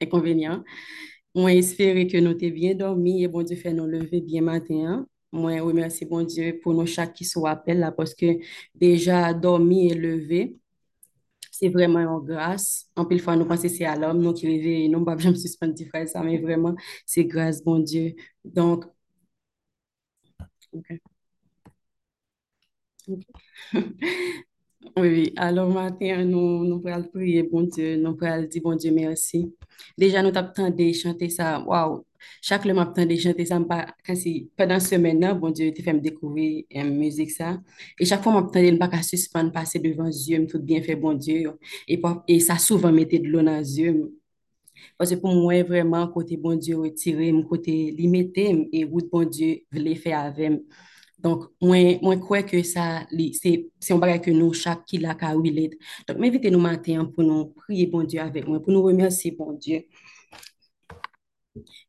inconvénient. Moi, espérer que nous t'es bien dormi et bon Dieu fait nous lever bien matin. hein. Moi, remercie bon Dieu pour nous chaque qui soit appel là parce que déjà dormi et levé, c'est vraiment une grâce. En pile fois, nous pensons que c'est à l'homme, nous qui réveillons, nous pas jamais suspendre de faire ça, mais vraiment, c'est grâce bon Dieu. Donc, ok. ok. Oui. Alors, matin, nous, nous prier, bon Dieu, nous pourrons dire, bon Dieu, merci. Déjà, nous t'attendons chanter ça. Waouh! Chaque le matin, de chanter ça, quand c'est pendant semaine, là, bon Dieu, tu fait me découvrir la musique, ça. Et chaque fois, m'attendais, pas suspendre, passer devant Dieu, me tout bien fait, bon Dieu. Et, et ça souvent mettait de l'eau dans les yeux. Parce que pour moi, vraiment, côté bon Dieu retiré, mon côté limité, et route bon Dieu voulait faire avec. Donc, moi, moi, crois que ça, li- c'est, c'est un bagage que nous, chaque qui l'a qu'à relate. Donc, m'invitez nous matin pour nous prier, bon Dieu, avec moi, pour nous remercier, bon Dieu.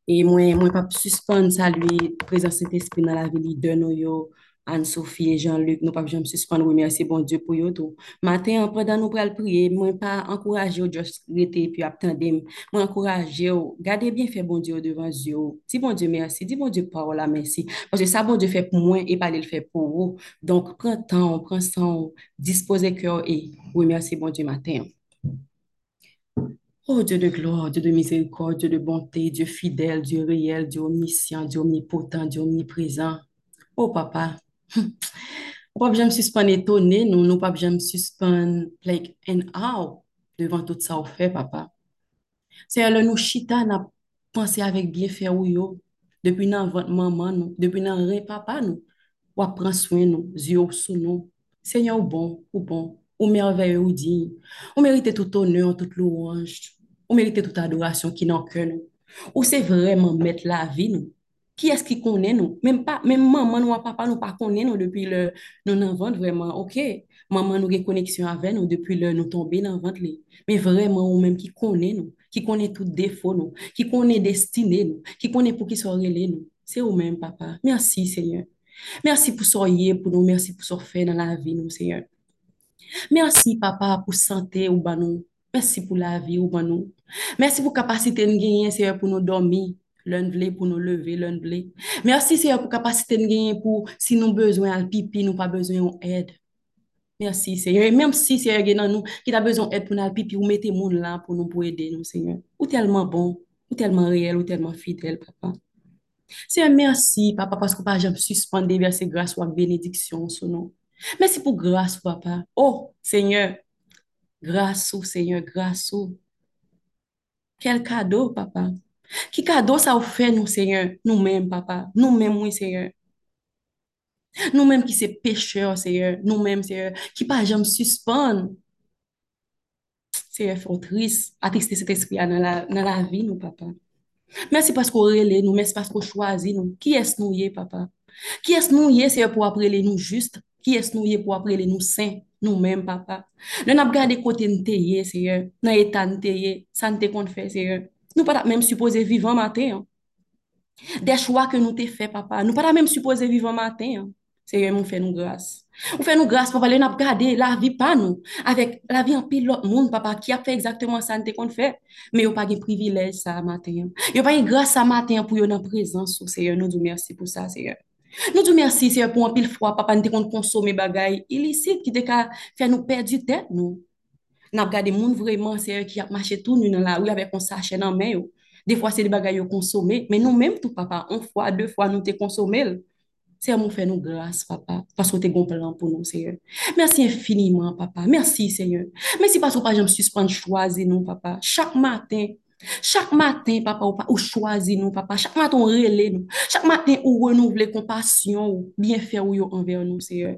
Et moi, moi, pas suspendre ça, lui, présence Saint-Esprit dans la vie de nous, yo, Anne-Sophie et Jean-Luc, nous pas jamais suspendre, remercier, bon Dieu, pour yo tout. Matin, pendant nous pral prier, moi, pas encourager, juste rester, puis attendre, moi, encourager, gardez bien fait, bon Dieu, devant Dieu. Dis, bon Dieu, merci, dis, bon Dieu, parole, merci. Parce que ça, bon Dieu, fait pour moi, et pas le fait pour vous. Donc, prends temps, prends temps, disposez cœur et remerciez, bon Dieu, matin. Oh Dieu de gloire, Dieu de miséricorde, Dieu de bonté, Dieu fidèle, Dieu réel, Dieu omniscient, Dieu omnipotent, Dieu omniprésent. Oh papa, ou pas jamais suspendre étonné, nous, nous pas jamais suspendre like and how devant tout ça au fait, papa. C'est là nous chita n'a pensé avec bien faire ou yo depuis dans votre maman nous, depuis dans rien papa nous. Ou prend soin nous, yeux sous nous. Seigneur ou bon, ou bon, ou merveilleux ou digne. Ou mérite tout honneur, toute louange. Ou mérite toute adoration qui n'en que nous. Ou c'est vraiment mettre la vie nous. Qui est-ce qui connaît nous? Même pas, même maman ou papa nous pas connaît nous depuis le nous ventre vraiment. OK. Maman nous a connexion avec nous depuis le nous tomber dans ventre. Mais vraiment ou même qui connaît nous, qui connaît tout défaut nous, qui connaît destinée nous, qui connaît pour qui soit nous. C'est vous même papa? Merci Seigneur. Merci pour yé pour nous, merci pour ce fait dans la vie, nous, Seigneur. Merci, papa, pour santé ou ban nous. Merci pour la vie ou ban nous. Merci pour capacité de gagner, Seigneur, pour nous dormir. L'un vle pour nous lever, l'un vle. Merci, Seigneur, pour capacité de gagner pour, si nous besoin de pipi, nous pas besoin d'aide. Merci, Seigneur. Et même si, Seigneur, dans nous qui a besoin d'aide pour nous pipi, ou mettez monde là pour nous pour aider nous, Seigneur. Ou tellement bon, ou tellement réel, ou tellement fidèle, papa. Seigneur, merci, papa, parce que pas jamais suspendre verser grâce ou bénédiction sur nous. Merci pour grâce, papa. Oh, Seigneur, grâce Seigneur, grâce. Quel cadeau, papa. Ki kado sa ou fe nou seyon, nou menm papa, nou menm mwen seyon. Nou menm ki se pecheur seyon, nou menm seyon, ki pa jom suspon. Seyon fotris, atriste set espri nan, nan la vi nou papa. Mersi pasko rele nou, mersi pasko chwazi nou, ki es nou ye papa. Ki es nou ye seyon pou aprele nou just, ki es nou ye pou aprele nou sen. Nou men, papa. Le nap gade kote nteye, seye. Nan etan nteye. San te kon fè, seye. Fait. Nous pas même supposé vivre matin. hein. Des choix que nous te fait, papa. Nous pas même supposé vivre matin. hein. Seigneur, nous fait nous grâce. Nous fait nous grâce, papa. Nous n'avons gardé la vie pas nous. Avec la vie en pile l'autre monde, papa, qui a fait exactement ça, nous compte fait. Mais nous pas de privilège ça matin. hein. Yo pas une grâce à matin pour yo dans présence, oh, Seigneur. Nous disons merci pour ça, Seigneur. Nous disons merci, Seigneur, pour un pile fois, papa, nous te consommer bagay illicite qui te faire nous perdre du tête, nous. N'a regardé moun vraiment, Seigneur, qui a marché tout nu dans la rue avec un sachet dans main. Des fois, c'est des bagages consommés, mais nous-mêmes, tout, papa, une fois, deux fois, nous te consommé. Seigneur, nous fait nous grâce, papa, parce que tu es un plan pour nous, Seigneur. Merci infiniment, papa. Merci, Seigneur. Merci parce que pas jamais suspendre choisir nous, papa. Chaque matin, chaque matin, papa, ou, pa- ou choisir nous, papa. Chaque matin, on relève nous. Chaque matin, ou renouveler compassion, ou bien faire envers nous, Seigneur.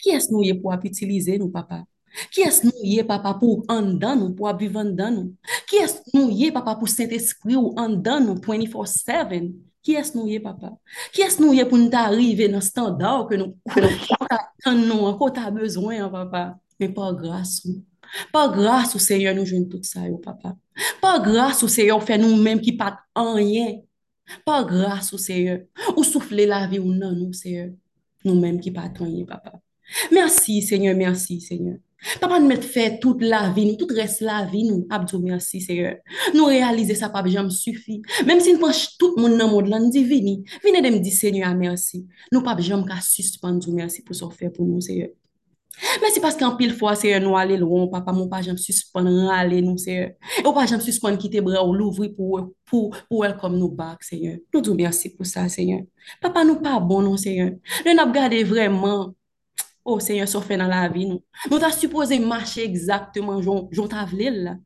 Qui est-ce nous y est pour utiliser nous, papa? Ki es nou ye papa pou an dan nou, pou abiv an dan nou? Ki es nou ye papa pou sent espri ou an dan nou 24-7? Ki es nou ye papa? Ki es nou ye pou nou ta arrive nan standar ke nou an nou an ko ta bezwen an papa? Men pa grase ou. Pa grase ou seye nou joun tout sa yo papa. Pa grase ou seye ou fe nou menm ki pat an yen. Pa grase ou seye ou soufle la vi ou nan nou seye nou menm ki pat an yen papa. Merci seye, merci seye. Papa nous met fait toute la vie, nous, tout reste la vie, nous, Abdou, merci, Seigneur. Nous réaliser ça, papa, jamais suffit. Même si nous prenons tout le monde dans le monde, nous dit, vini, venez de me dire, Seigneur, merci. Nous, papa, jamais qu'à suspendre, merci pour ce faire pour nous, Seigneur. Merci parce qu'en pile fois, Seigneur, nous aller loin, papa, mon pas jamais suspendre, aller nous, Seigneur. Et pas jamais suspendre, quitter bras ou l'ouvrir pour, pour, pour comme nous back, Seigneur. Nous disons merci pour ça, Seigneur. Papa, nous pas bon, non, Seigneur. Nous gardé vraiment Oh Seigneur, ça fait dans la vie, nous. Nous t'as supposé marcher exactement, j'en là.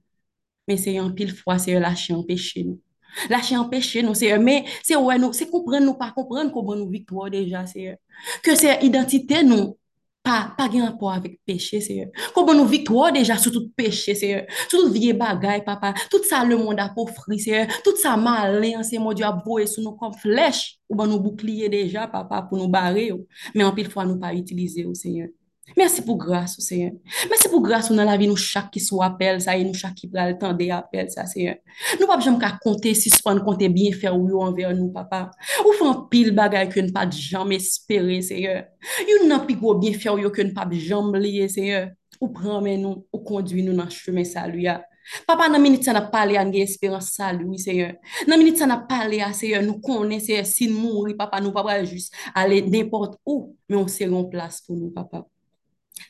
Mais un pile fois, c'est lâcher en péché, nous. Lâcher en péché, nous, c'est mais c'est ouais, nous, c'est comprendre, nous, pas comprendre comment nous victoire déjà, c'est que c'est identité, nous, pas, de rapport avec péché, Seigneur. Comment nous victoire déjà sur tout péché, Seigneur. Sur tout vieille bagaille, papa. Tout ça, le monde a offert, Seigneur. Tout ça, malin, c'est mon Dieu, a voué sur nous comme flèche. Ou ben nous bouclier déjà, papa, pour nous barrer. Mais en pile fois, nous pas utiliser, Seigneur. Merci pour grâce, Seigneur. Merci pour grâce dans la vie, nous chaque qui soit appel, ça y est, nous chaque qui prend le temps d'appel, ça, Seigneur. Nous pas jamais qu'à compter, si ce compter bien faire ou envers nous, papa. Ou font pile bagaille que nous pas jamais espérer, Seigneur. You n'a gros bien faire ou que nous pas jamais Seigneur. Ou prendre nous, ou conduire nous dans le chemin salut. Papa, dans minute ça n'a une espérance salut, Seigneur. Dans minute ça n'a à Seigneur, nous connaissons si nous mourir, papa, nous pas juste aller n'importe où, mais on sait une place pour nous, papa.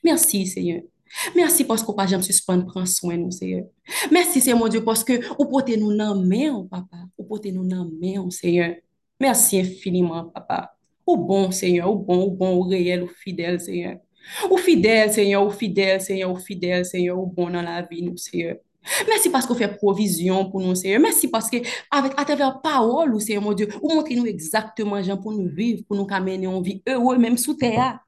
Merci, Seigneur. Merci parce que pas jamais suspendre prendre soin nous, Seigneur. Merci, Seigneur mon Dieu, parce que vous portez nous dans main, papa. Vous portez nous dans main, Seigneur. Merci infiniment, papa. Au bon, Seigneur, au bon, au bon, au réel, au fidèle, Seigneur. Au fidèle, Seigneur, au fidèle, Seigneur, au fidèle, Seigneur, au bon dans la vie, nous, Seigneur. Merci parce que vous faites provision pour nous, Seigneur. Merci parce que, avec, à travers parole, Seigneur mon Dieu, vous montrez nous exactement, Jean, pour nous vivre, pour nous amener en vie heureux, même sous terre.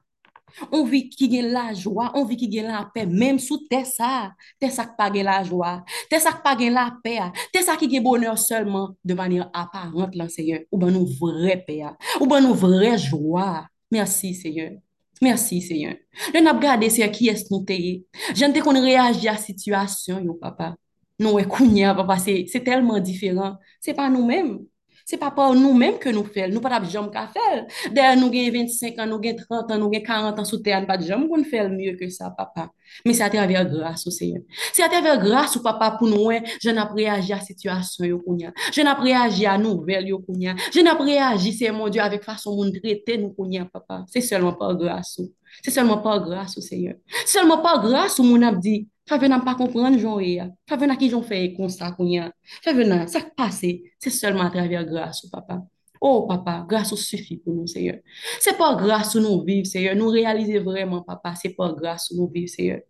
On vit qui gagne la joie, on vit qui gagne la paix, même sous tes ça, t'es ça qui pas la joie, t'es ça qui pas la paix, t'es ça qui gagne bonheur seulement de manière apparente, Seigneur, ou ben nous vraie paix, ou ben nous vraie joie. Merci, Seigneur. Merci, Seigneur. Je n'ai regardé, Seigneur, qui est-ce nous t'ayez. Je ne qu'on réagit à la situation, yo, papa. Non, papa, c'est tellement différent. C'est pas nous-mêmes. Se pa pa ou nou menm ke nou fel, nou pa tap jom ka fel. Der nou gen 25 an, nou gen 30 an, nou gen 40 an sou ter, nou pa jom kon fel mye ke sa, papa. Men se a te aver grase ou se yon. Se a te aver grase ou papa pou nou we, jen ap reagi a situasyon yo kounya. Jen ap reagi a nouvel yo kounya. Jen ap reagi, se mon Diyo, avek fason moun trete nou kounya, papa. Se selman pa grase ou. Se selman pa grase ou se yon. Se selman pa grase ou moun ap di, Fè venan pa kompran joun e ya. Fè venan ki joun fè konsta koun ya. Fè venan, sa k pase, se selman traver grase ou papa. Oh papa, grase ou sufi pou nou seye. Se pa grase ou nou viv seye, nou realize vreman papa, se pa grase ou nou viv seye.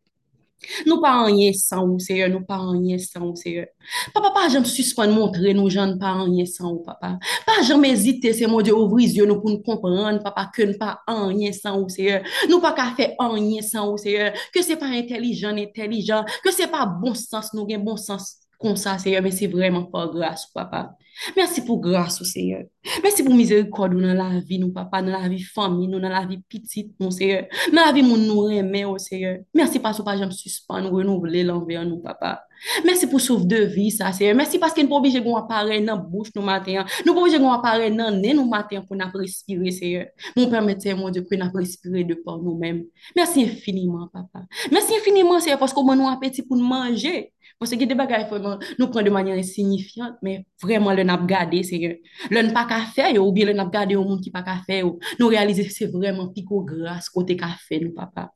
Nou pa anye san ou seye, nou pa anye san ou seye. Papa, pa jem suspon montre nou jan pa anye san ou papa. Pa jem ezite se moun di ouvri zyo nou pou nou kompran, papa, ke nou pa anye san ou seye. Nou pa ka fe anye san ou seye. Ke se pa intelijan, intelijan. Ke se pa bon sens, nou gen bon sens kon sa seye. Men se vreman pa grase papa. Merci pour grâce, Seigneur. Merci pour miséricorde dans la vie, nous, papa, dans la vie famille, nous, dans la vie petite, mon Seigneur. Dans la vie, mon nous remet, oh Seigneur. Merci parce que pas jamais suspend, nous renouveler l'envers, nous, papa. Merci pour sauve de vie, ça, Seigneur. Merci parce nous pas obligé de appareil dans bouche, nous, matin. Nous pas obligé de appareil dans nez, nous, matin, pour nous respirer, Seigneur. Mon permettez, Dieu, pour nous respirer de par nous-mêmes. Merci infiniment, papa. Merci infiniment, Seigneur, parce que nous appétit pour nous manger. Parce que des nous prendre de manière insignifiante, mais vraiment, n'a gardé, c'est le n'a pas qu'à faire, ou bien le n'a gardé au monde qui pas qu'à faire, nous réaliser que c'est vraiment pico grâce côté qu'a fait, nous, papa.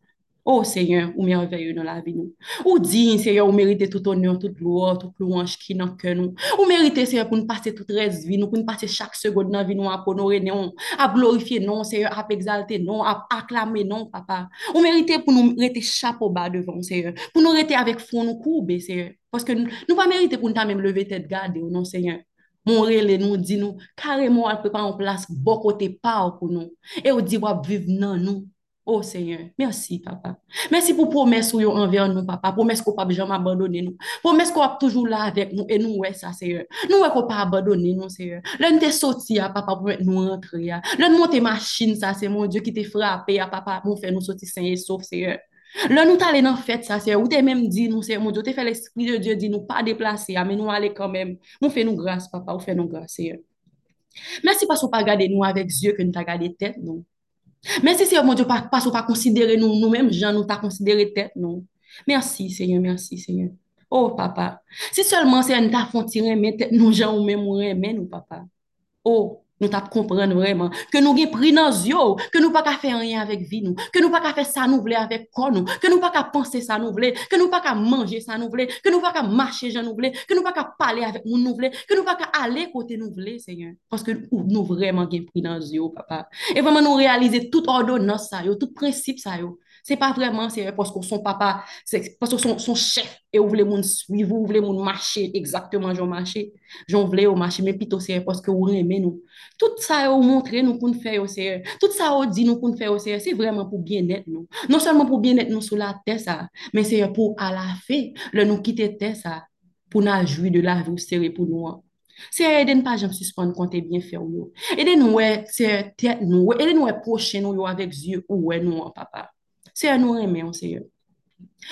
Oh Seigneur, ou merveilleux dans la vie nous. Ou digne Seigneur, ou méritez tout honneur, toute gloire, toute louange qui dans que nous. Ou Seigneur pour nous passer toute reste vie nous, pour nous passer chaque seconde dans la vie nous à honorer non, à glorifier non Seigneur, à exalter non, à acclamer non papa. Ou méritez pour nous rester chapeau bas devant Seigneur, pour nous rester avec fond nous courbés Seigneur, parce que nous nous pas mériter pour nous même lever tête garder non Seigneur. Mon relais nous dit nous carrément elle pas en place bon côté pas pour nous et on dit va vivre dans nous Oh Seigneur, merci papa. Merci pour promesse ou envers nous papa. Promesse qu'on pas jamais abandonner nous. Promesse qu'on est toujours là avec nous et nous ouais ça Seigneur. Nous ouais qu'on pas abandonner nous Seigneur. L'un t'es sorti à papa pour nous rentrer. L'un monter machine ça c'est mon Dieu qui t'a frappé à papa pour faire nous sortir sains et saufs Seigneur. L'un nous t'aller dans fête ça c'est ou t'es même dit nous c'est mon Dieu t'es fait l'esprit de Dieu dit nous pas déplacer mais nous aller quand même. Nous fait nous grâce papa, ou fait nous grâce Seigneur. Merci parce qu'on pas garder nous avec Dieu que nous t'a gardé tête non. Men se se yo moun diyo pa sou pa konsidere nou nou menm jan nou ta konsidere tet nou. Merci, Seigneur, merci, Seigneur. Oh, papa. Si seulement c'est un ta font mais nous, ou même, ou mais nous, papa. Oh, nous tap comprendre vraiment que nous avons pris dans yeux, que nous pas qu'à faire rien avec vie nous, que nous pas qu'à faire ça nous voulons avec corps nous, que nous pas qu'à penser ça nous voulons, que nous pas qu'à manger ça nous voulons, que nous pas qu'à marcher ça nous voulons, que nous pas qu'à parler avec nous nous voulons, que nous pas qu'à aller côté nous voulons, Seigneur. Parce que nous vraiment avons pris dans yeux, papa. Et vraiment nous réaliser toute ordonnance ça, tout principe ça yo. Pas vraiment, c'est parce que son papa, que son, son chef, et vous voulez moun suivre, vous voulez moun exactement, j'en marcher, j'en voulais au marcher, mais plutôt c'est parce que vous aimez nous. Tout ça, vous montrez nous pour faire, c'est, tout ça, vous dit nous pour faire, c'est vraiment pour bien-être nous. Non seulement pour bien-être nous sur la terre, ça, mais c'est pour à la fin, le nous quitter terre, ça, pour nous jouir de la vie, c'est pour nous. C'est aider pas jamais suspendre quand bien faire yo. Aider nous c'est tête nous, aider nous prochain nous avec yeux ou nous papa. C'est nous aimer, Seigneur.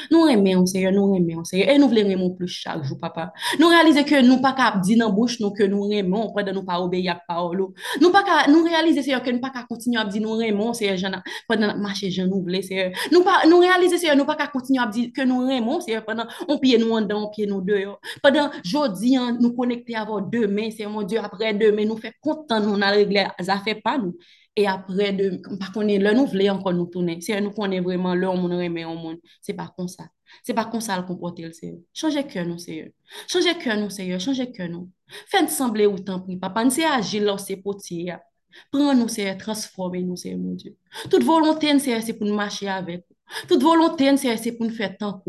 Nous aimons, Seigneur, nous aimons, Seigneur. Et nous voulons aimer plus chaque jour, papa. Nous réalisons que nous pas qu'à dire dans la bouche nous que nous aimons, pendant nous pas obéir à la. Nous pas nous réaliser, Seigneur, que nous pas qu'à continuer à dire nous aimons, Seigneur, pendant marcher, je nous voulons, Seigneur. Nous pas, nous réaliser, Seigneur, nous pas qu'à continuer à dire que nous aimons, Seigneur, pendant on pied nous en dedans, on pied nous dehors. Pendant jeudi, nous connecter avec demain, Seigneur, mon Dieu, après demain, nous fait content, nous, on a réglé, ça fait pas nous. Et après, de, par contre, là, nous voulons encore nous tourner. Si nous connaissons vraiment l'homme, on remet au monde. C'est pas comme ça. C'est pas comme ça le comporter le Seigneur. Changez cœur nous, Seigneur. Changez cœur nous, Seigneur. Changez cœur nous. Faites sembler autant pris. Papa, nous c'est agir là, c'est potier. Prends-nous, Seigneur, transformez-nous, Seigneur, mon Dieu. Toute volonté, Seigneur, c'est pour nous marcher avec. Toute volonté, Seigneur, c'est pour nous faire tant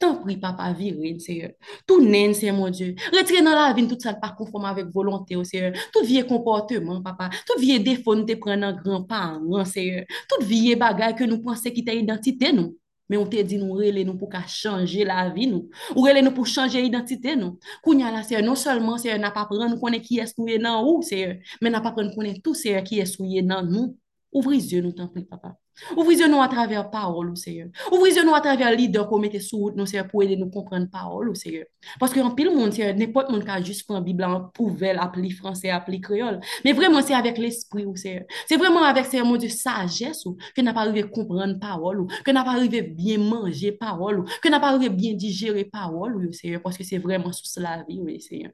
Tant prie, papa, virez, Seigneur. Tout naine, c'est mon Dieu. Retirez dans la vie tout ça pas conforme avec volonté, Seigneur. Tout vieux comportement, papa. Tout défaut, nous te prenons grand-parent, Seigneur. Tout vieux bagage que nous pensons qui t'a identité, nous. Mais on te dit, nous relais nous pour changer la vie, nous. Ou relais nous pour changer l'identité, nous. Kounya là, c'est non seulement, c'est n'a prendre nous connaître qui est-ce nous est dans où, c'est mais n'a pas prendre connaître tout, c'est qui est-ce dans nous. Ouvrez les yeux, nous t'en prie, papa. Ouvrez nous à travers parole, Seigneur. Ouvrez nous à travers leader qu'on mette sous nous, Seigneur, pour aider nous comprendre parole, Seigneur. Parce que en pile monde, Seigneur, n'importe monde qui a juste prendre Bible en pouvelle, appeler français, appeler créole. Mais vraiment, c'est avec l'esprit, Seigneur. C'est vraiment avec, Seigneur, mon Dieu, sagesse, que n'a pas arrivé à comprendre parole, que n'a pas arrivé bien manger parole, que n'a pas arrivé bien digérer parole, Seigneur, parce que c'est vraiment sous la vie, oui, Seigneur.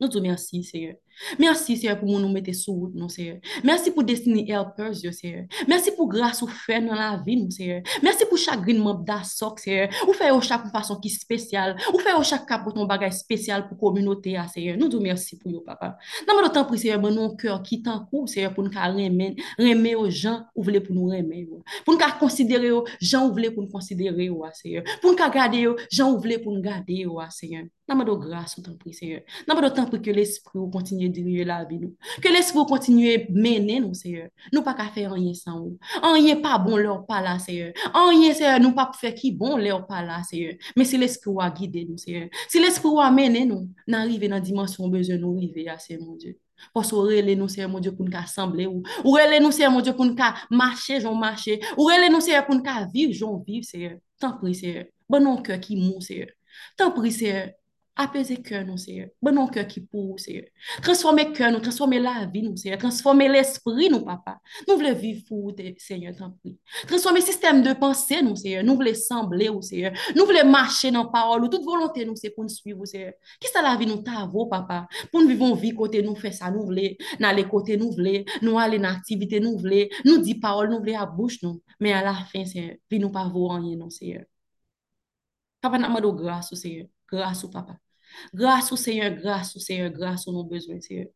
Nous te remercions, Seigneur. Merci, Seigneur, pour nous mettre sous route, Seigneur. Merci pour Destiny Helpers, Seigneur. Merci pour grâce ou fait dans la vie, Seigneur. Merci pour green mob d'assoc, Seigneur. Ou faire chaque façon qui est spéciale. Ou faire chaque cap pour ton bagage spécial pour communauté, ah, Seigneur. Nous te remercions pour vous, papa. Dans notre temps, Seigneur, bon, nos cœurs qui t'en court, Seigneur, pour nous remettre, remettre aux gens ou voulez pour nous remettre. Pour nous considérer aux gens ou voulez pour nous considérer, Seigneur. Pour nous garder aux gens ou voulez pour nous garder, Seigneur. Dans notre grâce, nous t'en prie, Seigneur. Dans notre temps, que l'esprit continue la vie nous. Que l'esprit continue à mener nous, Seigneur. Nous pas qu'à faire rien sans vous. Rien pas bon leur pas là, Seigneur. Rien, Seigneur, nous pas faire qui bon leur pas là, Seigneur. Mais c'est l'esprit a guidé nous, Seigneur. C'est l'esprit a mené nous, n'arriver dans la dimension besoin nous arriver à c'est mon Dieu. Parce que relais nous, Seigneur, mon Dieu, pour nous assembler. Ou relais nous, Seigneur, mon Dieu, pour nous marcher, j'en marcher. Ou relais nous, Seigneur, pour nous vivre, j'en vivre, Seigneur. Tant pis, Seigneur. Bon, non, qui mou, Seigneur. Tant pis, Seigneur. Apaiser cœur nous, Seigneur. Bon non cœur qui pour, Seigneur. Transformer cœur nous, transformer la vie nous, Seigneur. Transformer l'esprit nous, papa. Nous voulons vivre pour vous, Seigneur, tant pis. Transformer système de pensée nous, Seigneur. Nous voulons sembler, Seigneur. Nous voulons marcher dans la parole. Toute volonté nous, c'est pour nous suivre, Seigneur. Qui ça la vie nous t'avoue, papa? Pour nous vivre une vie côté nous, faire ça, nous voulons. Dans côté nous voulons. Nous aller dans l'activité nous voulons. Nous dire parole, nous voulons à bouche nous. Mais à la fin, Seigneur, vie nous pas voir rien, non, Seigneur. Papa, n'a de grâce, Seigneur. Grâce papa. Grâce au Seigneur, grâce au Seigneur, grâce au nos besoins, Seigneur.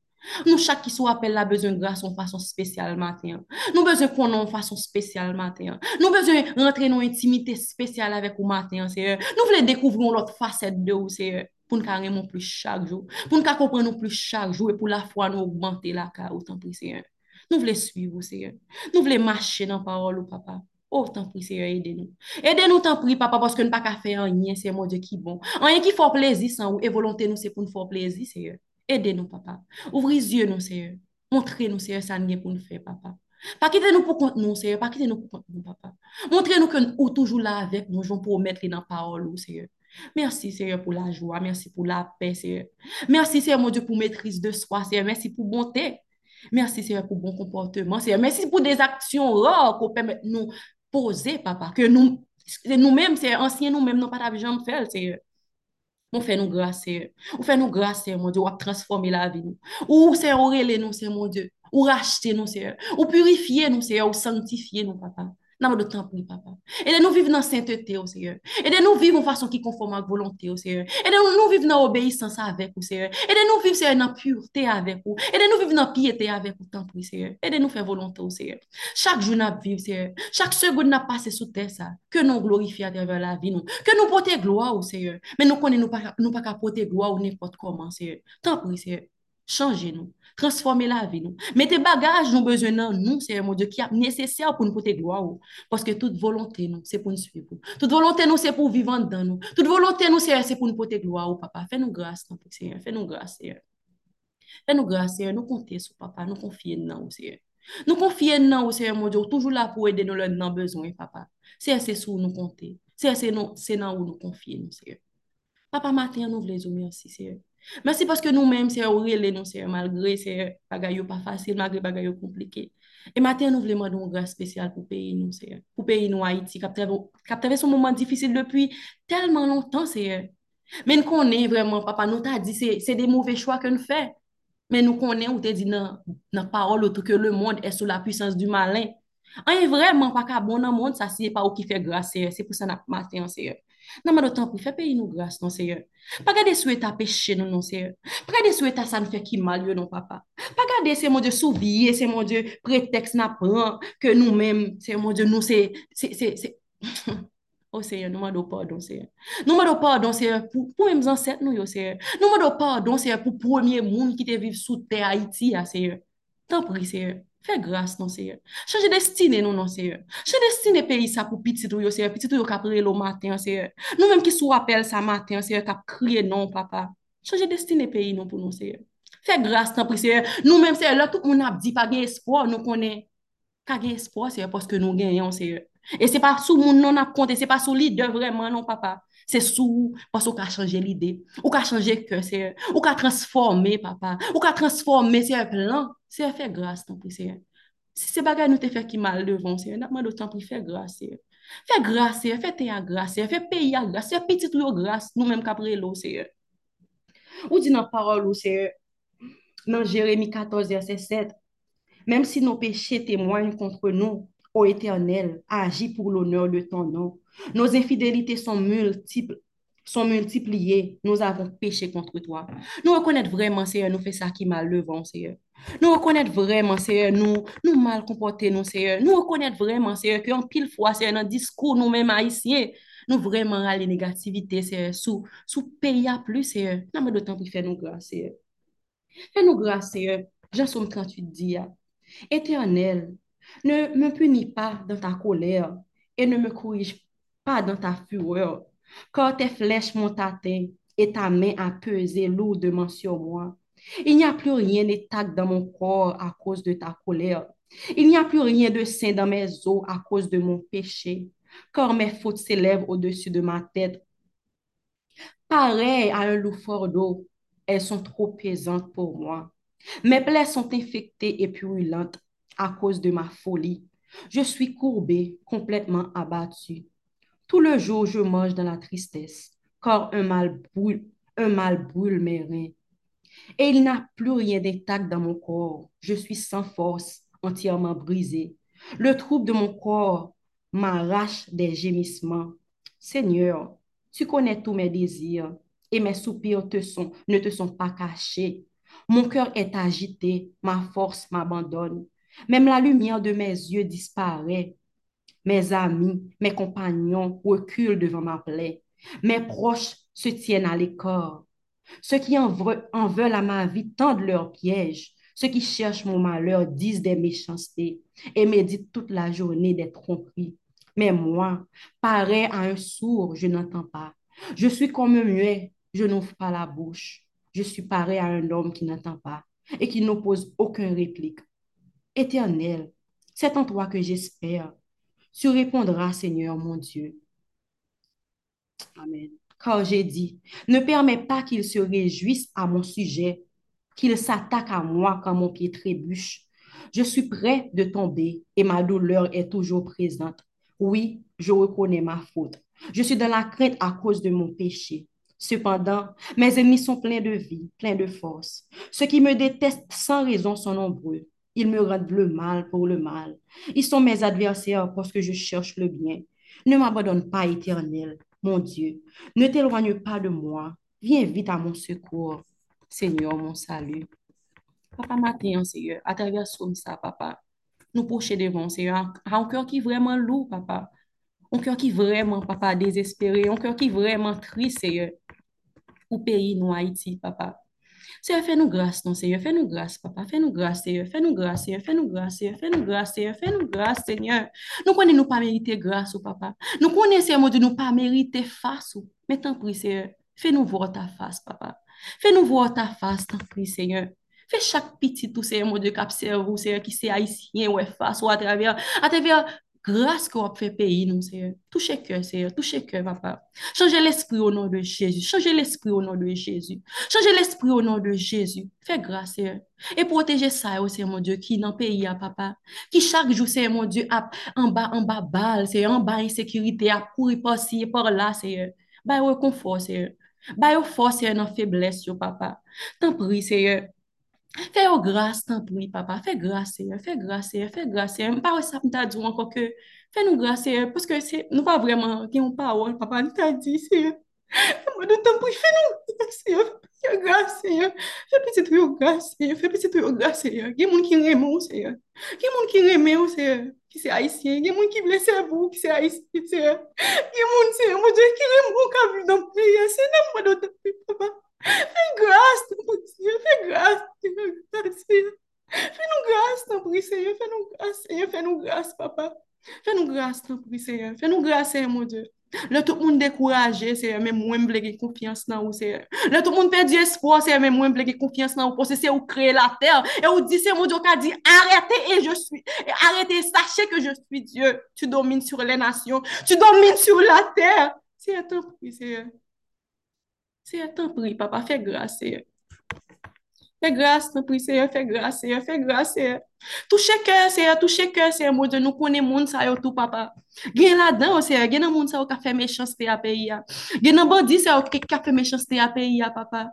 Nous, chaque qui soit appelle la besoin de grâce en façon spéciale matin. Nous besoin qu'on en façon spéciale matin. Nous besoin rentrer dans intimité spéciale avec vous matin, Seigneur. Nous voulons découvrir l'autre facette de vous, Seigneur. Pour nous carrément plus chaque jour. Pour nous comprendre plus chaque jour et pour la foi nous augmenter la car autant plus, Seigneur. Nous voulons suivre, Seigneur. Nous voulons marcher dans la parole, papa. Oh, tant pis, Seigneur, aidez-nous. Aidez-nous, tant pis, papa, parce que nous pas qu'à faire rien, c'est mon Dieu qui bon. Rien qui fait plaisir sans vous, et volonté nous, c'est pour nous faire plaisir, Seigneur. Aidez-nous, papa. Ouvrez les yeux, nous, Seigneur. Montrez-nous, Seigneur, ça n'est pour nous faire, papa. Pas quittez-nous pour compte nous, Seigneur. Pas quittez-nous pour compte nous, papa. Montrez-nous que nous toujours là avec nous, pour mettre dans la parole, Seigneur. Merci, Seigneur, pour la joie. Merci pour la paix, Seigneur. Merci, Seigneur, mon Dieu, pour maîtrise de soi, Seigneur. Merci pour bonté. Merci, Seigneur, pour bon comportement, Seigneur. Merci pour des actions rares pour permettre nous poser, papa, que nous nous-mêmes, c'est ancien nous-mêmes, nous pas jamais faire, c'est on fait nous grâce, on fait nous grâce, mon Dieu, on transformer la vie nous. Ou c'est auréler nous, c'est mon Dieu. Ou racheter nous, c'est ou purifier nous, c'est ou sanctifier nous, papa. Nan mou de tan pou ni papa. Ede nou viv nan saintete ou seye. Ede nou viv ou fason ki konforman volonté ou seye. Ede nou viv nan obeysansa avek ou seye. Ede nou viv seye nan pureté avek ou. Ede nou viv nan pieté avek ou tan pou seye. Ede nou fè volonté ou seye. Chak joun ap viv seye. Chak segoun ap pase sou tè sa. Ke nou glorifi atreve la vi nou. Ke nou pote gloa ou seye. Men nou konen nou pa, nou pa ka pote gloa ou nepot koman seye. Tan pou seye. Chanje nou. transformer la vie nous. Mettez bagage nous besoin nous, c'est mon Dieu qui est nécessaire pour nous porter gloire parce que toute volonté nous c'est pour nous suivre. Toute volonté nous c'est pour vivre dans nous. Toute volonté nous c'est pour nous porter gloire papa. Fais-nous grâce non, Seigneur, fais-nous grâce Seigneur. Fais-nous grâce Seigneur, nous compter sur papa, nous confier dans Seigneur. Nous confier dans Seigneur mon Dieu, toujours là pour aider nous dans besoin papa. C'est c'est sur nous compter. C'est non, c'est non nous c'est dans nous confier nous Seigneur. Papa matin nous voulons merci Seigneur. Merci parce que nous-mêmes, c'est aurélie, nous, c'est malgré, c'est bagaille pas facile, malgré bagaille compliqué. Et maintenant, nous voulons demander une grâce spéciale pour pays nous, c'est pour pays nous Haïti, qui a traversé son moment difficile depuis tellement longtemps, c'est Mais nous connaissons vraiment, papa, nous t'a dit, c'est des mauvais choix que nous faisons. Mais nous connaissons, ou t'a dit dans la parole, que le monde est sous la puissance du malin. On est vraiment pas qu'à bon dans le monde, ça, c'est pas où qui fait grâce, c'est pour ça que nous matin, c'est Nan man do tan pou fè peyi nou grâce, non seye. Pa gade sou eta peche nou non seye. Pa gade sou eta sa nou fè ki mal yo non papa. Pa gade se mon Dieu souviye, se mon Dieu prétexte na pran, que nou men, se mon Dieu nou se, se, se, se. Oh seye, nou man do pardon seye. Nou man do pardon seye pou, pou mèm zanset nou yo seye. Nou man do pardon seye pou premier moun ki te vive sou te Haiti ya seye. Seye. Fais grâce, non, Seigneur. Change destinée, non, non, Seigneur. Change destinée pays ça pour petit ou Seigneur. Petit ou kap le matin, Seigneur. Nous-mêmes qui sous appel ça matin, Seigneur, kap crier non, papa. Change destinée pays, non, pour nous, Seigneur. Fais grâce, pis, Seigneur. Nous-mêmes, Seigneur, là, tout le monde a dit espoir, nous connaissons. Pas espoir, Seigneur, parce que nous gagnons, Seigneur. Et c'est pas sous mon non a compté, c'est pas sous leader vraiment, non, papa. C'est sous, parce qu'on a changé l'idée, ou qu'a changé cœur, Seigneur, ou qu'a transformé, papa, ou qu'a transformé, un plan. C'est faire grâce, tant pis, Seigneur. Si c'est bagay nous te fait qui mal devant, Seigneur, n'a pas d'autant pour faire grâce, Seigneur. Fais grâce, Seigneur, fais te à grâce, Seigneur, fais payer à grâce, fais petit ou grâce, nous-mêmes qu'après l'eau, Seigneur. Ou dit dans la parole, Seigneur, dans Jérémie 14, verset 7, même si nos péchés témoignent contre nous, ô Éternel, agis pour l'honneur de ton nom. Nos infidélités sont multiples sont multipliées, nous avons péché contre toi. Nous reconnaître vraiment, Seigneur, nous fait ça qui mal devant, Seigneur. Nous reconnaître vraiment, Seigneur, nous, nous mal comporter, nous, Seigneur. Nous reconnaître vraiment, Seigneur, qu'en pile fois, Seigneur, dans discours, nous-mêmes haïtiens, nous vraiment aller négativité, Seigneur, sous, sous pays à plus, Seigneur. Non, mais d'autant plus faire nous grâce, Seigneur. Fais-nous grâce, Seigneur. Jean 38 dit, Éternel, ne me punis pas dans ta colère et ne me corrige pas dans ta fureur car tes flèches m'ont atteint et ta main a pesé lourdement sur moi. Il n'y a plus rien d'étac dans mon corps à cause de ta colère. Il n'y a plus rien de sain dans mes os à cause de mon péché, car mes fautes s'élèvent au-dessus de ma tête. Pareil à un loup fort d'eau, elles sont trop pesantes pour moi. Mes plaies sont infectées et purulentes à cause de ma folie. Je suis courbé, complètement abattu. Tout le jour, je mange dans la tristesse, car un mal brûle, mes reins. Et il n'a plus rien d'intact dans mon corps. Je suis sans force, entièrement brisé. Le trouble de mon corps m'arrache des gémissements. Seigneur, tu connais tous mes désirs et mes soupirs te sont, ne te sont pas cachés. Mon cœur est agité, ma force m'abandonne. Même la lumière de mes yeux disparaît. Mes amis, mes compagnons reculent devant ma plaie. Mes proches se tiennent à l'écart. Ceux qui en, veulent à ma vie tendent leurs pièges. Ceux qui cherchent mon malheur disent des méchancetés et méditent toute la journée des tromperies. Mais moi, pareil à un sourd, je n'entends pas. Je suis comme un muet, je n'ouvre pas la bouche. Je suis pareil à un homme qui n'entend pas et qui n'oppose aucun réplique. Éternel, c'est en toi que j'espère. Tu répondras, Seigneur mon Dieu. Amen. Car j'ai dit, ne permets pas qu'il se réjouisse à mon sujet, qu'il s'attaque à moi quand mon pied trébuche. Je suis prêt de tomber et ma douleur est toujours présente. Oui, je reconnais ma faute. Je suis dans la crainte à cause de mon péché. Cependant, mes ennemis sont pleins de vie, pleins de force. Ceux qui me détestent sans raison sont nombreux. Ils me rendent le mal pour le mal. Ils sont mes adversaires parce que je cherche le bien. Ne m'abandonne pas, Éternel, mon Dieu. Ne t'éloigne pas de moi. Viens vite à mon secours. Seigneur, mon salut. Papa, matin, Seigneur, à travers ça, papa, nous pocher devant, Seigneur, un cœur qui est vraiment lourd, papa. Un cœur qui est vraiment, papa, désespéré. Un cœur qui est vraiment triste, Seigneur. Au pays, nous, Haïti, papa. Seye, fè nou grâs, non, seye, fè nou grâs, papa, fè nou grâs, seye, fè nou grâs, seye, fè nou grâs, seye, fè nou grâs, seye, fè nou grâs, seye. Nou konen nou pa merite grâs ou papa. Nou konen seye mou di nou pa merite fas ou. Mè tan pri, seye, fè nou vò ta fas, papa. Fè nou vò ta fas, tan pri, seye. Fè chak piti tou seye mou di kap servou, seye, ki se haisyen ou e fas ou a travèr, a travèr grâce qu'on a fait pays, nous, Seigneur. Touchez cœur, Seigneur. Touchez cœur, papa. Changez l'esprit au nom de Jésus. Changez l'esprit au nom de Jésus. Changez l'esprit au nom de Jésus. Fais grâce, Seigneur. Et protégez ça, oh, Seigneur, mon Dieu, qui le pays, à papa. Qui chaque jour, Seigneur, mon Dieu, en bas, en bas, balle, Seigneur, en bas, insécurité, à courir par-ci par là, Seigneur. Bah, confort, Seigneur. Bah, force, Seigneur, dans faiblesse, papa. T'en prie, Seigneur. Fè yo grase tan pou yi papa, fè grase ye, fè grase ye, fè grase ye. Mpa wè sa mta djou anko ke fè nou grase ye, pwoske nou pa vreman gen yon pa wòl papa, nou ta di se ye. Mwen nou tan pou yi fè nou grase ye, fè yo grase ye, fè piti tou yo grase ye, fè piti tou yo grase ye. Gen moun ki reme ou se ye, gen moun ki reme ou se ye, ki se haisyen, gen moun ki blese avou, ki se haisyen se ye. Gen moun se ye, mwen diye ki reme ou ka vlou dan priye, se nan mwen nou tan pou yi papa. Fais grâce, mon Dieu. Fais grâce, Seigneur. Fais-nous grâce, ton prix, Seigneur. Fais-nous grâce, Seigneur. Fais-nous grâce, papa. Fais-nous grâce, ton prix, Seigneur. Fais-nous grâce, Seigneur, mon Dieu. Là, tout le monde découragé, c'est même moi, je veux confiance dans vous, c'est Là, tout le monde perd espoir, c'est même moi, je veux confiance dans vous, parce que c'est vous créer la terre. Et vous dites, c'est mon Dieu qui a dit, arrêtez et je suis. Arrêtez, sachez que je suis Dieu. Tu domines sur les nations. Tu domines sur la terre. C'est un temps Seigneur. Seye, tan pri, papa, fe grase, seye. Fè grâs, nou pri seye, fè grâs, seye, fè grâs, seye. Touche kè, seye, touche kè, seye, moun de nou konen moun sa yo tou, papa. Gen la dan, oh, seye, gen nan moun sa yo ka fè mechans te apè ya. Gen nan bandi sa yo ka fè mechans te apè ya, papa.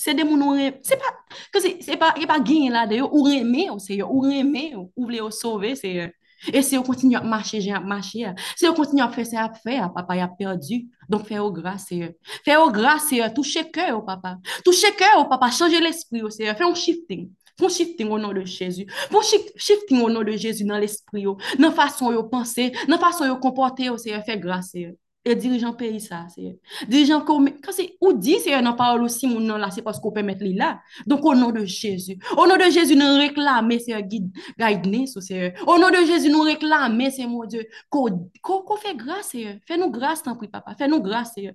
Se de moun ou reme, se pa, ke se, se pa, e pa gen la de yo, ou reme yo, oh, seye, ou reme yo, oh, ou vle yo sove, seye. E se yo kontinu ap mache, jen ap mache ya. Se yo kontinu ap fè, se ap fè ya, papa, ya perdu. Donc, fais au grâce, Seigneur. Fais au grâce, Seigneur. Touchez cœur, papa. Touchez cœur, papa. Changez l'esprit, Seigneur. Fais un shifting. Fais un shifting au nom de Jésus. Fais un shifting au nom de Jésus dans l'esprit, dans la façon de penser, dans la façon de comporter, Seigneur. Fais grâce, Seigneur. Et dirigeant pays ça, c'est dirigeant quand c'est ou dit c'est un parole aussi mon nom là, c'est parce qu'on peut mettre là. Donc au nom de Jésus, au nom de Jésus nous réclamer c'est guide guidance c'est au nom de Jésus nous réclamer c'est mon Dieu qu'on fait grâce fais-nous grâce tant pis papa, fais-nous grâce Fais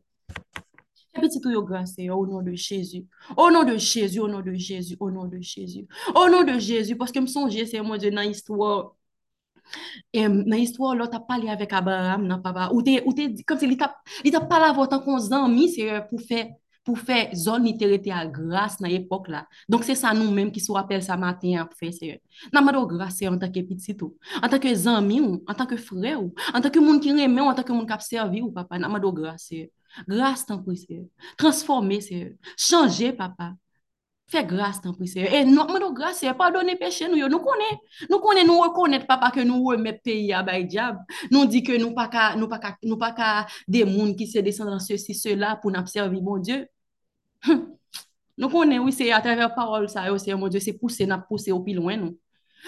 petit tout grâce au nom de Jésus. Au nom de Jésus, au nom de Jésus, au nom de Jésus. Au nom de Jésus parce que me songer c'est mon Dieu dans l'histoire et dans l'histoire, là, tu as parlé avec Abraham, non, papa. Ou tu comme si il t'a parlé avant tant qu'on amis, c'est euh, pour faire pour faire zone à grâce dans l'époque là. Donc c'est ça nous-mêmes qui se rappelle ça matin à faire c'est n'a pas grâce en tant que petit en tant que amis en tant que frère en tant que monde qui aime en tant que monde qui a servi ou papa n'a grâce. Grâce tant pour c'est transformer c'est changer papa. Fais grâce, pis, Seigneur. Et nous, nous grâce, Seigneur, pardonnez péché, nous, nous connaissons. Nous connaissons, nous reconnaissons, papa, que nous remettons pays à bail diable. Nous dit que nous pas qu'à, nous pas qu'à, nous pas qu'à des mondes qui se descendent dans ceci, cela pour nous servir, mon Dieu. Nous connaissons, oui, c'est à travers la parole, ça, Seigneur, mon Dieu, c'est pousser, nous pousser au plus loin, nous.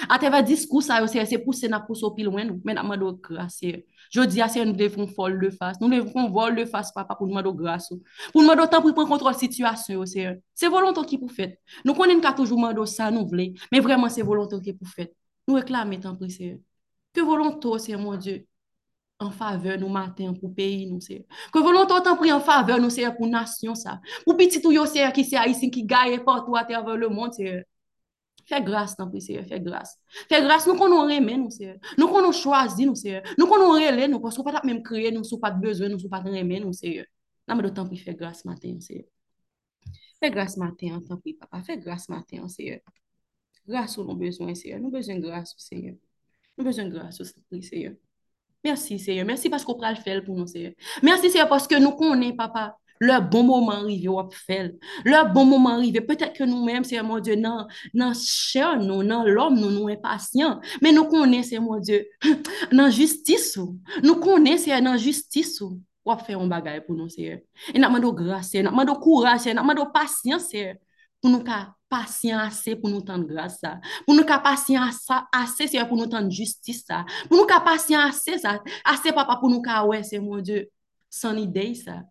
Travers discours, ça, c'est pousser, nous pousser au plus loin, nous. Mais nous demandons grâce, je dis à nous devons folle de face. Nous devons vol de face, papa, pour nous demander grâce. Pour nous demander temps pour prendre contrôle situation, C'est volonté qui pour fait. Nous connaissons qu'à toujours demander ça, nous voulons. Mais vraiment, c'est volonté qui pour fait. Nous réclamons tant pis, Seigneur. Que volonté, c'est mon Dieu, en faveur nous matin pour pays, nous, c'est. Que volonté tant pis en faveur nous, c'est pour nation, ça. Pour petit tout, c'est qui c'est haïtien qui gagne partout à travers le monde, c'est. Fè grâs nan pou seye, fè grâs. Fè grâs nou konon remen nou seye. Nou konon chwazi nou seye. Nou konon rele nou pasko pat ap menm kreye nou sou pat bezwen nou sou pat remen nou seye. Nan mè do tan pou fè grâs maten nou seye. Fè grâs maten an tan pou papa. Fè grâs maten an seye. Grâs ou nou bezwen seye. Nou bezwen grâs ou seye. Nou bezwen grâs ou seye seye. Mersi seye. Mersi pasko pral fèl pou nou seye. Mersi seye paske nou konen papa. Le bon moment arrivé, on fait. Le bon moment arrivé, peut-être que nous-mêmes, c'est mon Dieu, non, non, cher, nous, non, l'homme, nous, nous impatients. Mais nous connaissons, mon Dieu, non, justice. Nous connaissons, non, justice. On fait un bagage pour nous, Seigneur. Et nous demandons grâce, nous demandons courage, nous demandons patience, Seigneur, pour nous faire patient assez pour nous tendre grâce ça pour nous être patient assez c'est pour nous tendre justice ça pour nous être patient assez ça assez papa pour nous ouais c'est mon dieu sans idée ça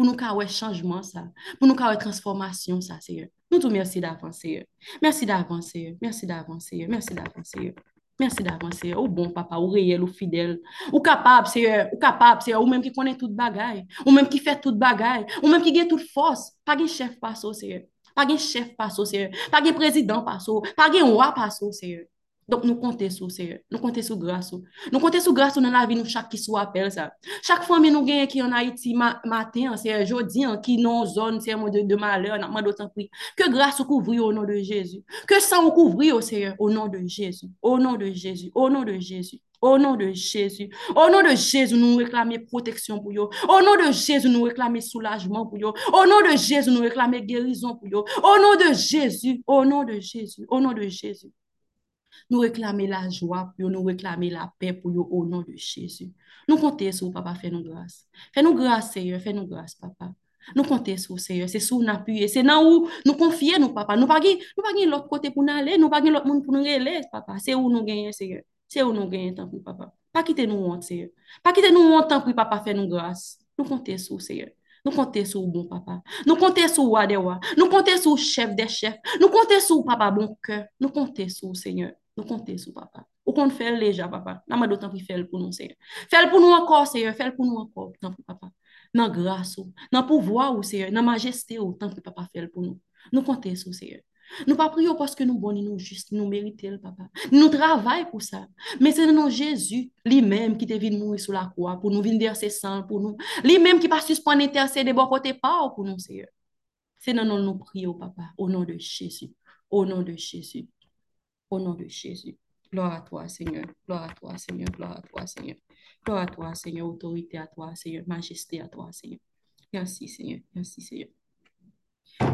pou nou ka wè chanjman sa, pou nou ka wè transformasyon sa, seye. Nou tou mersi davon, seye. Mersi davon, seye. Mersi davon, seye. Mersi davon, seye. Mersi davon, seye. Ou bon, papa, ou reyel, ou fidel. Ou kapab, seye. Ou kapab, seye. Ou menm ki konen tout bagay. Ou menm ki fè tout bagay. Ou menm ki gen tout fos. Pa gen chef paso, seye. Pa gen chef paso, seye. Pa gen prezident paso. Pa gen wap paso, seye. Donc, nous comptons sur Seigneur. Nous comptons sur grâce. Nous comptons sur grâce dans la vie, nous, chaque qui soit appel ça. Chaque fois, nous gagnons qui en Haïti matin, c'est jeudi, qui non zone, c'est de, de malheur, nous demandons autant prix. Que grâce couvre au nom de Jésus. Que sang couvre au Seigneur, au nom de Jésus. Au nom de Jésus. Au nom de Jésus. Au nom de Jésus. Au nom de Jésus, nous réclamons protection pour vous. Au nom de Jésus, nous réclamons soulagement pour vous. Au nom de Jésus, nous réclamons guérison pour vous. Au nom de Jésus. Au nom de Jésus. Au nom de Jésus. Nous réclamer la joie pour nous réclamer la paix pour vous au nom de Jésus. Nous comptons sur papa, fais-nous grâce. Fais-nous grâce, Seigneur, fais-nous grâce, papa. Nous comptons sur Seigneur, c'est sur nous appuyer, c'est là où nous confions, nous, papa. Nous pas nous l'autre côté pour nous aller, nous pas l'autre monde pour nous relayer, papa. C'est où nous gagnons, Seigneur? C'est où nous gagnons, tant papa? Pas quitter nous honte, Seigneur. Pas quitter nous honte, tant pis, papa, fais-nous grâce. Nous comptons sur Seigneur. Nous comptons sur bon papa. Nous comptons sur roi. Nous comptons sur chef des chefs. Nous comptons sur papa bon cœur. Nous comptons sur Seigneur. Nous comptons sur papa. Ou qu'on fait déjà, papa. N'a pas d'autant plus faire pour nous, Seigneur. Fais pour nous encore, Seigneur. Fais pour nous encore, tant papa. Dans grâce, dans pouvoir, Seigneur. Dans majesté, tant que papa fait pour nous. Nous comptons sur Seigneur. Nous pas prions parce que nous bons, nous juste, nous méritons, papa. Nous travaillons pour ça. Mais c'est non Jésus, lui-même, qui te venu mourir sur la croix pour nous venir ses sang pour nous. Lui-même qui pas suspendre intercéder bon côté pas pour nous, Seigneur. C'est non, nous prions, papa, au nom de Jésus. Au nom de Jésus. Au nom de Jésus. Gloire à toi, Seigneur. Gloire à toi, Seigneur. Gloire à toi, Seigneur. Gloire à toi, Seigneur. Autorité à toi, Seigneur. Majesté à toi, Seigneur. Merci, Seigneur. Merci, Seigneur.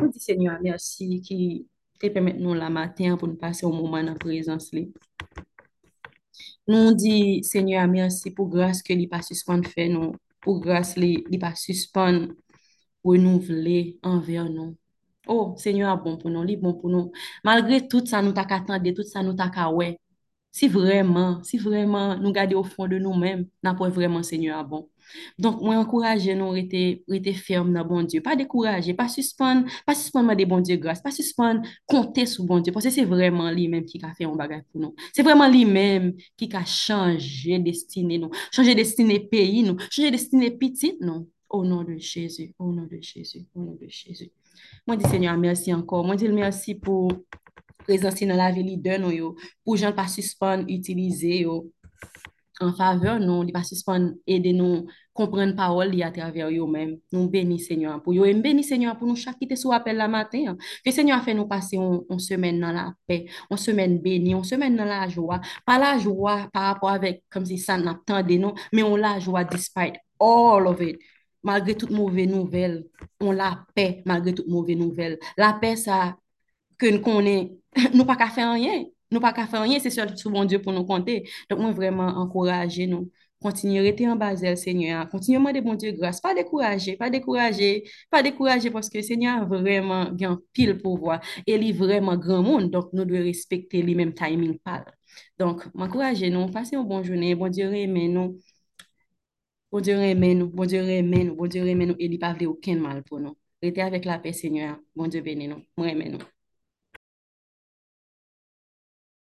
Nous dis, Seigneur, merci qui te permettre nous la matin pour nous passer au moment de présence. Nous dit, Seigneur, merci pour grâce que l'I pas suspendre fait nous, pour grâce l'I pas suspendre renouveler envers nous. Oh, Seigneur, bon pour nous, li bon pour nous. Malgré tout ça, nous t'a attendre, tout ça, nous t'a. Si vraiment, si vraiment nous garder au fond de nous-mêmes, n'a pas vraiment Seigneur bon. Donc, moi, encourager nous rester ferme dans bon Dieu. Pas décourager, pas suspendre, pas suspendre des bon Dieu grâce, pas suspendre, compter sur bon Dieu. Parce que c'est vraiment lui-même qui a fait un bagage pour nous. C'est vraiment lui-même qui a changé destinée nous, changé destinée pays nous, changé destinée petite nous. Au nom de Jésus, au nom de Jésus, au nom de Jésus. Moi, dis Seigneur, merci encore. Moi, dis merci pour présence dans la vie de nous, pour gens pas suspendre, utiliser en faveur, nous, ne pas suspendre, aider nous comprendre parole à travers eux-mêmes. Nous bénis Seigneur pour eux. Et bénis Seigneur pour nous chaque qui te soit appel la matin. Que Seigneur a fait nous passer une semaine dans la paix, une semaine bénie, une semaine dans la joie. Pas la joie par rapport avec, comme si ça n'attendait nous, mais on la joie despite all of it malgré toutes mauvaises nouvelles, on la paix malgré toutes mauvaises nouvelles. La paix, ça, que nous connaissons, nous pas qu'à faire rien. Nous pas qu'à faire rien, c'est seul bon Dieu pour nous compter. Donc, moi, vraiment encourager nous. Continuer à rester en bas Seigneur. Continuer à bon Dieu grâce. Pas décourager, pas décourager, pas décourager parce que Seigneur vraiment un pile pouvoir. Et il est vraiment grand monde. Donc, nous devons respecter les mêmes timing. Donc, m'encourager nous. Passez une bonne journée. Bon Dieu aime nous. Bon Dieu remet nous, bon Dieu remet bon Dieu remet nous, et il a pas aucun mal pour nous. Restez avec la paix, Seigneur. Bon Dieu bénis nous, moi nous.